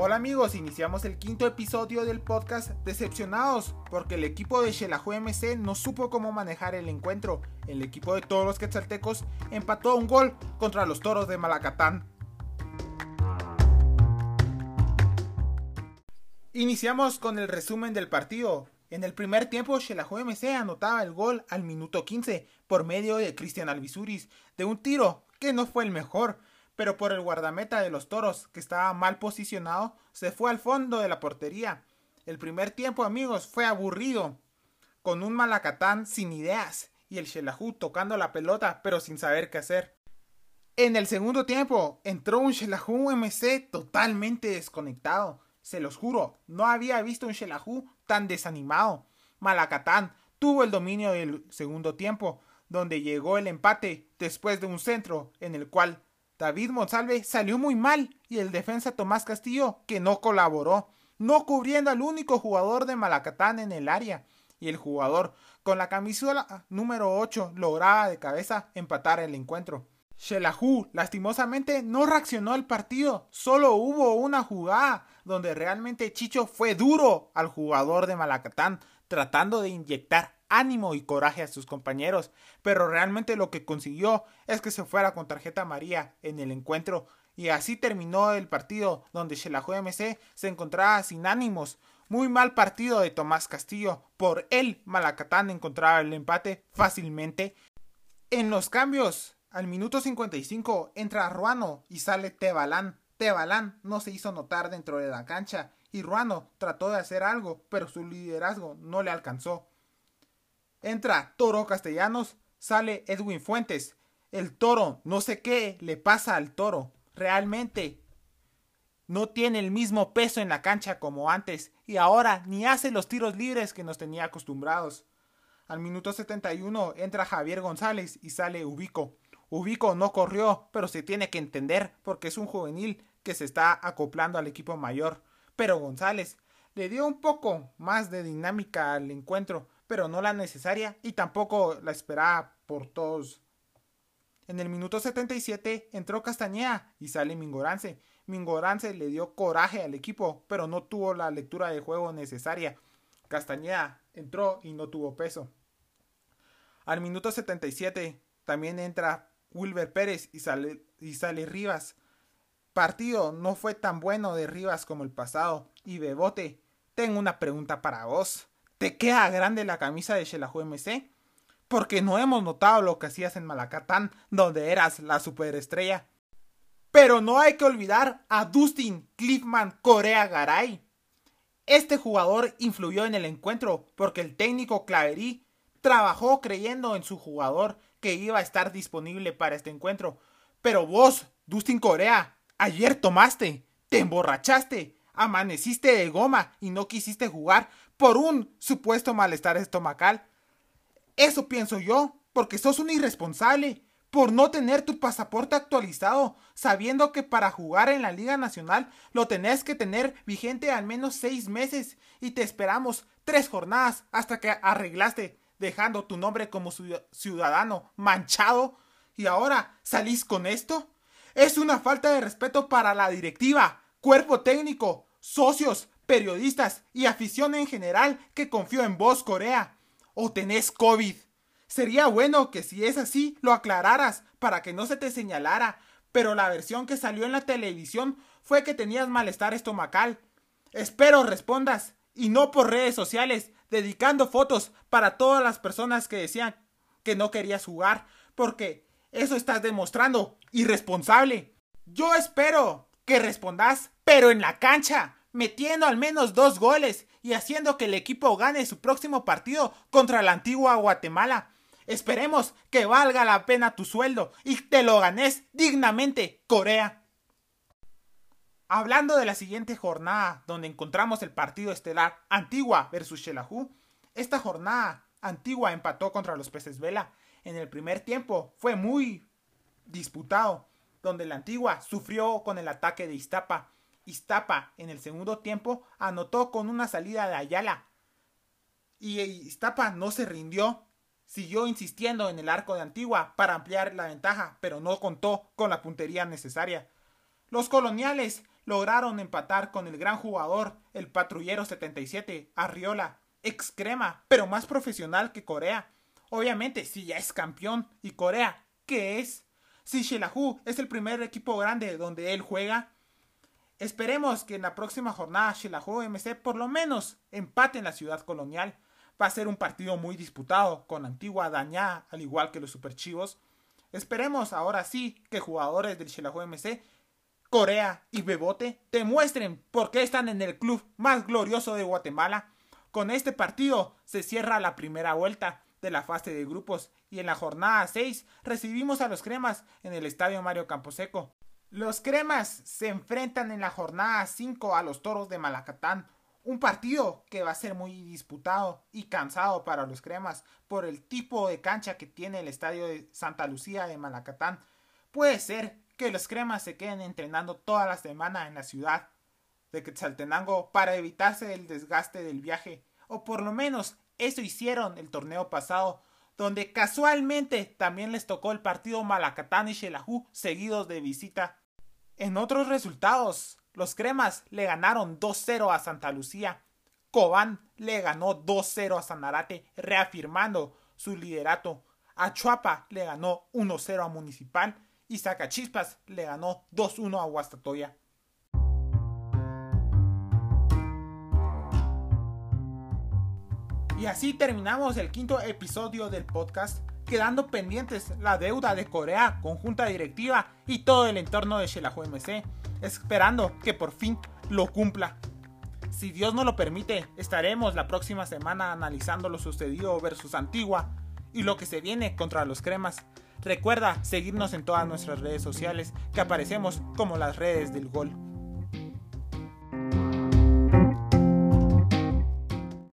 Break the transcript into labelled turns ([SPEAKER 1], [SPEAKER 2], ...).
[SPEAKER 1] Hola amigos, iniciamos el quinto episodio del podcast Decepcionados porque el equipo de Xelajú MC no supo cómo manejar el encuentro. El equipo de todos los quetzaltecos empató un gol contra los toros de Malacatán. Iniciamos con el resumen del partido. En el primer tiempo, Xelajú MC anotaba el gol al minuto 15 por medio de Cristian Alvisuris de un tiro que no fue el mejor, pero por el guardameta de los toros, que estaba mal posicionado, se fue al fondo de la portería. El primer tiempo, amigos, fue aburrido, con un Malacatán sin ideas y el Xelajú tocando la pelota, pero sin saber qué hacer. En el segundo tiempo, entró un Xelajú MC totalmente desconectado. Se los juro, no había visto un Xelajú tan desanimado. Malacatán tuvo el dominio del segundo tiempo, donde llegó el empate después de un centro en el cual David Monsalve salió muy mal y el defensa Tomás Castillo que no colaboró, no cubriendo al único jugador de Malacatán en el área. Y el jugador con la camisola número 8 lograba de cabeza empatar el encuentro. Shelahu lastimosamente no reaccionó al partido, solo hubo una jugada donde realmente Chicho fue duro al jugador de Malacatán, tratando de inyectar ánimo y coraje a sus compañeros, pero realmente lo que consiguió es que se fuera con tarjeta amarilla en el encuentro y así terminó el partido donde Xelajú MC se encontraba sin ánimos. Muy mal partido de Tomás Castillo. Por él, Malacatán encontraba el empate fácilmente. En los cambios, al minuto 55 entra Ruano y sale Tebalán. Tebalán no se hizo notar dentro de la cancha y Ruano trató de hacer algo, pero su liderazgo no le alcanzó. Entra Toro Castellanos, sale Edwin Fuentes. El toro, no sé qué le pasa al toro. Realmente no tiene el mismo peso en la cancha como antes y ahora ni hace los tiros libres que nos tenía acostumbrados. Al minuto 71 entra Javier González y sale Ubico. Ubico no corrió, pero se tiene que entender porque es un juvenil que se está acoplando al equipo mayor. Pero González le dio un poco más de dinámica al encuentro, pero no la necesaria y tampoco la esperaba por todos. En el minuto 77 entró Castañeda y sale Mingorance. Mingorance le dio coraje al equipo, pero no tuvo la lectura de juego necesaria. Castañeda entró y no tuvo peso. Al minuto 77 también entra Wilber Pérez y sale, y sale Rivas. Partido no fue tan bueno de Rivas como el pasado. Y Bebote, tengo una pregunta para vos. ¿Te queda grande la camisa de Shelahu MC? Porque no hemos notado lo que hacías en Malacatán, donde eras la superestrella. Pero no hay que olvidar a Dustin Cliffman Corea Garay. Este jugador influyó en el encuentro porque el técnico Claverí trabajó creyendo en su jugador que iba a estar disponible para este encuentro. Pero vos, Dustin Corea, ayer tomaste, te emborrachaste, amaneciste de goma y no quisiste jugar por un supuesto malestar estomacal. Eso pienso yo, porque sos un irresponsable, por no tener tu pasaporte actualizado, sabiendo que para jugar en la Liga Nacional lo tenés que tener vigente al menos seis meses y te esperamos tres jornadas hasta que arreglaste, dejando tu nombre como ciudadano manchado y ahora salís con esto. Es una falta de respeto para la directiva, cuerpo técnico, socios, periodistas y afición en general que confió en vos, Corea. ¿O tenés COVID? Sería bueno que si es así lo aclararas para que no se te señalara, pero la versión que salió en la televisión fue que tenías malestar estomacal. Espero respondas, y no por redes sociales, dedicando fotos para todas las personas que decían que no querías jugar, porque eso estás demostrando irresponsable. Yo espero que respondas, pero en la cancha, metiendo al menos dos goles y haciendo que el equipo gane su próximo partido contra la antigua Guatemala. Esperemos que valga la pena tu sueldo y te lo ganes dignamente, Corea. Hablando de la siguiente jornada, donde encontramos el partido estelar Antigua versus Shelahu, esta jornada Antigua empató contra los peces vela. En el primer tiempo fue muy disputado, donde la Antigua sufrió con el ataque de Iztapa, Iztapa en el segundo tiempo anotó con una salida de Ayala. Y Iztapa no se rindió, siguió insistiendo en el arco de Antigua para ampliar la ventaja, pero no contó con la puntería necesaria. Los coloniales lograron empatar con el gran jugador, el patrullero 77, Arriola, ex crema, pero más profesional que Corea. Obviamente, si ya es campeón, y Corea, ¿qué es? Si Shelahu es el primer equipo grande donde él juega, esperemos que en la próxima jornada Shelahu MC por lo menos empate en la ciudad colonial. Va a ser un partido muy disputado, con Antigua dañada, al igual que los Superchivos. Esperemos ahora sí que jugadores del Shelahu MC, Corea y Bebote demuestren por qué están en el club más glorioso de Guatemala. Con este partido se cierra la primera vuelta de la fase de grupos y en la jornada 6 recibimos a los cremas en el estadio Mario Camposeco. Los cremas se enfrentan en la jornada 5 a los toros de Malacatán, un partido que va a ser muy disputado y cansado para los cremas por el tipo de cancha que tiene el estadio de Santa Lucía de Malacatán. Puede ser que los cremas se queden entrenando toda la semana en la ciudad de Quetzaltenango para evitarse el desgaste del viaje, o por lo menos eso hicieron el torneo pasado, donde casualmente también les tocó el partido Malacatán y Xelajú seguidos de visita. En otros resultados, los cremas le ganaron 2-0 a Santa Lucía. Cobán le ganó 2-0 a Sanarate, reafirmando su liderato. Achuapa le ganó 1-0 a Municipal y Zacachispas le ganó 2-1 a Huastatoya. Y así terminamos el quinto episodio del podcast, quedando pendientes la deuda de Corea, conjunta directiva y todo el entorno de Shelahu MC, esperando que por fin lo cumpla. Si Dios no lo permite, estaremos la próxima semana analizando lo sucedido versus Antigua y lo que se viene contra los cremas. Recuerda seguirnos en todas nuestras redes sociales que aparecemos como las redes del gol.